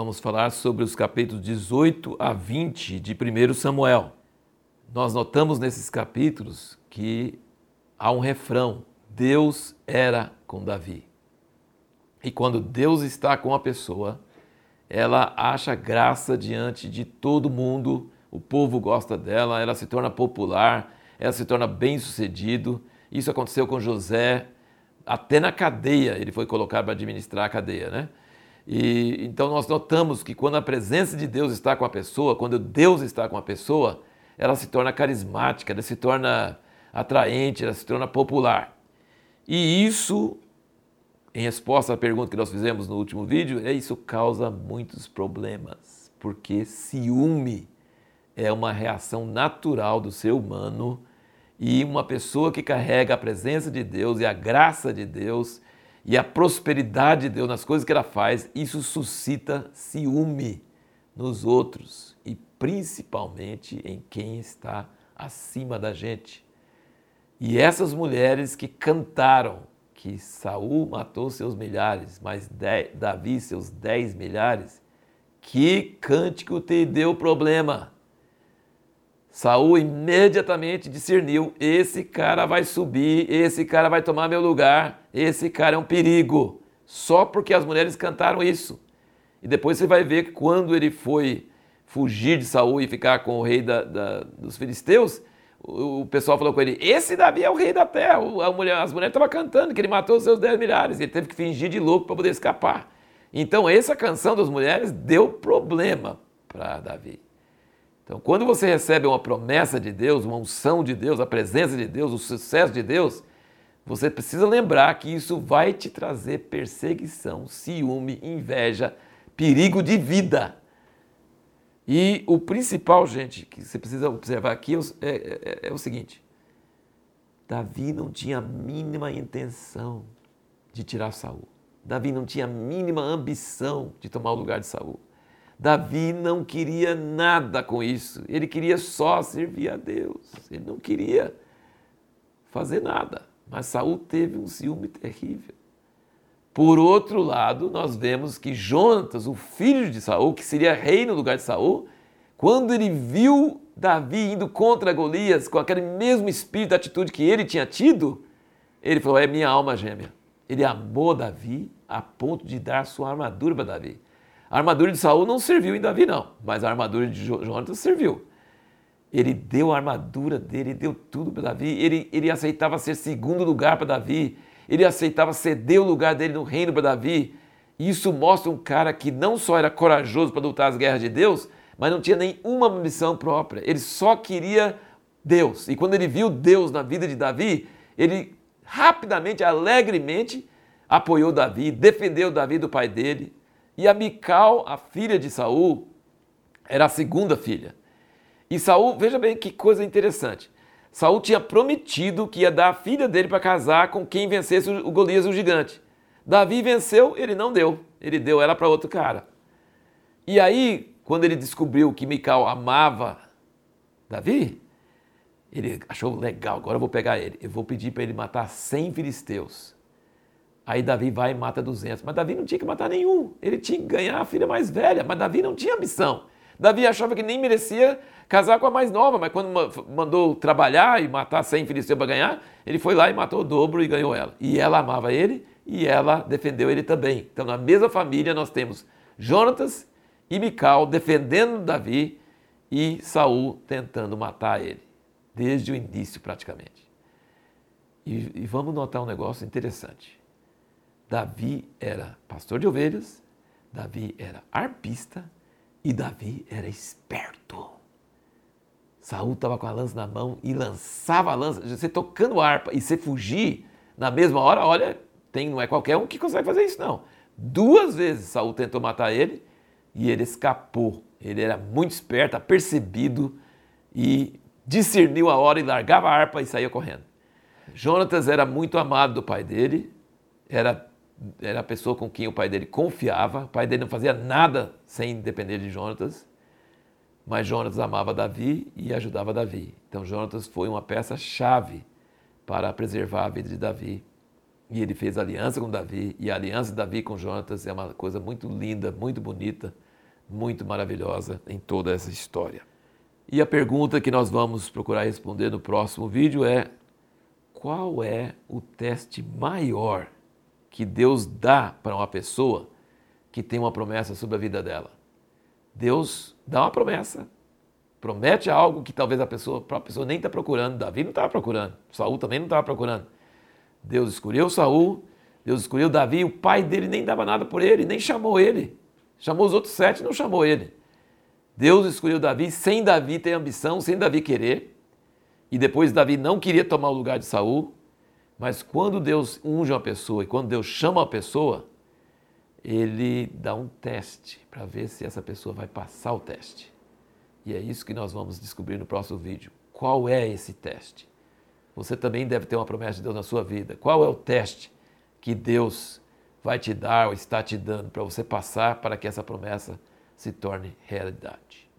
vamos falar sobre os capítulos 18 a 20 de 1 Samuel. Nós notamos nesses capítulos que há um refrão: Deus era com Davi. E quando Deus está com a pessoa, ela acha graça diante de todo mundo, o povo gosta dela, ela se torna popular, ela se torna bem-sucedido. Isso aconteceu com José, até na cadeia ele foi colocado para administrar a cadeia, né? E então nós notamos que quando a presença de Deus está com a pessoa, quando Deus está com a pessoa, ela se torna carismática, ela se torna atraente, ela se torna popular. E isso, em resposta à pergunta que nós fizemos no último vídeo, é isso causa muitos problemas, porque ciúme é uma reação natural do ser humano e uma pessoa que carrega a presença de Deus e a graça de Deus e a prosperidade de Deus nas coisas que ela faz, isso suscita ciúme nos outros e principalmente em quem está acima da gente. E essas mulheres que cantaram que Saul matou seus milhares, mas Davi seus dez milhares, que cântico te deu problema. Saul imediatamente discerniu: esse cara vai subir, esse cara vai tomar meu lugar, esse cara é um perigo. Só porque as mulheres cantaram isso. E depois você vai ver que quando ele foi fugir de Saul e ficar com o rei da, da, dos filisteus, o, pessoal falou com ele: Esse Davi é o rei da terra. Mulher, as mulheres estavam cantando que ele matou os seus 10 milhares. Ele teve que fingir de louco para poder escapar. Então, essa canção das mulheres deu problema para Davi. Então, quando você recebe uma promessa de Deus, uma unção de Deus, a presença de Deus, o sucesso de Deus, você precisa lembrar que isso vai te trazer perseguição, ciúme, inveja, perigo de vida. E o principal, gente, que você precisa observar aqui é, é, é, é o seguinte: Davi não tinha a mínima intenção de tirar Saul. Davi não tinha a mínima ambição de tomar o lugar de Saul. Davi não queria nada com isso. Ele queria só servir a Deus. Ele não queria fazer nada. Mas Saul teve um ciúme terrível. Por outro lado, nós vemos que Jonatas, o filho de Saul, que seria rei no lugar de Saul, quando ele viu Davi indo contra Golias com aquele mesmo espírito, atitude que ele tinha tido, ele falou: "É minha alma gêmea". Ele amou Davi a ponto de dar sua armadura para Davi. A armadura de Saul não serviu em Davi não, mas a armadura de Jonatas serviu. Ele deu a armadura dele, deu tudo para Davi. Ele, ele aceitava ser segundo lugar para Davi ele aceitava ceder o lugar dele no reino para Davi. Isso mostra um cara que não só era corajoso para lutar as guerras de Deus, mas não tinha nenhuma missão própria. Ele só queria Deus. E quando ele viu Deus na vida de Davi, ele rapidamente, alegremente, apoiou Davi, defendeu Davi do pai dele. E a Mical, a filha de Saul, era a segunda filha. E Saul, veja bem que coisa interessante. Saul tinha prometido que ia dar a filha dele para casar com quem vencesse o Golias, o gigante. Davi venceu, ele não deu. Ele deu ela para outro cara. E aí, quando ele descobriu que Mical amava Davi, ele achou legal, agora eu vou pegar ele. Eu vou pedir para ele matar 100 filisteus. Aí Davi vai e mata 200. Mas Davi não tinha que matar nenhum. Ele tinha que ganhar a filha mais velha, mas Davi não tinha ambição. Davi achava que nem merecia casar com a mais nova, mas quando mandou trabalhar e matar 100 filisteus para ganhar, ele foi lá e matou o dobro e ganhou ela. E ela amava ele e ela defendeu ele também. Então, na mesma família, nós temos Jonatas e Mical defendendo Davi e Saul tentando matar ele, desde o início praticamente. E, e vamos notar um negócio interessante. Davi era pastor de ovelhas, Davi era arpista e Davi era esperto. Saul estava com a lança na mão e lançava a lança. Você tocando harpa e você fugir na mesma hora, olha, tem, não é qualquer um que consegue fazer isso, não. Duas vezes Saul tentou matar ele e ele escapou. Ele era muito esperto, apercebido e discerniu a hora e largava a harpa e saía correndo. Jonatas era muito amado do pai dele, era, era a pessoa com quem o pai dele confiava. O pai dele não fazia nada sem depender de Jonatas. Mas Jonatas amava Davi e ajudava Davi. Então Jonatas foi uma peça-chave para preservar a vida de Davi. E ele fez aliança com Davi, e a aliança de Davi com Jonatas é uma coisa muito linda, muito bonita. muito maravilhosa em toda essa história. E a pergunta que nós vamos procurar responder no próximo vídeo é: qual é o teste maior que Deus dá para uma pessoa que tem uma promessa sobre a vida dela? Deus dá uma promessa, promete algo que talvez a pessoa, a pessoa nem está procurando. Davi não estava procurando, Saul também não estava procurando. Deus escolheu Saul, Deus escolheu Davi, o pai dele nem dava nada por ele, nem chamou ele. Chamou os outros sete, não chamou ele. Deus escolheu Davi sem Davi ter ambição, sem Davi querer. E depois Davi não queria tomar o lugar de Saul. Mas quando Deus unge uma pessoa e quando Deus chama uma pessoa, ele dá um teste para ver se essa pessoa vai passar o teste. E é isso que nós vamos descobrir no próximo vídeo. Qual é esse teste? Você também deve ter uma promessa de Deus na sua vida. Qual é o teste que Deus vai te dar ou está te dando para você passar para que essa promessa se torne realidade.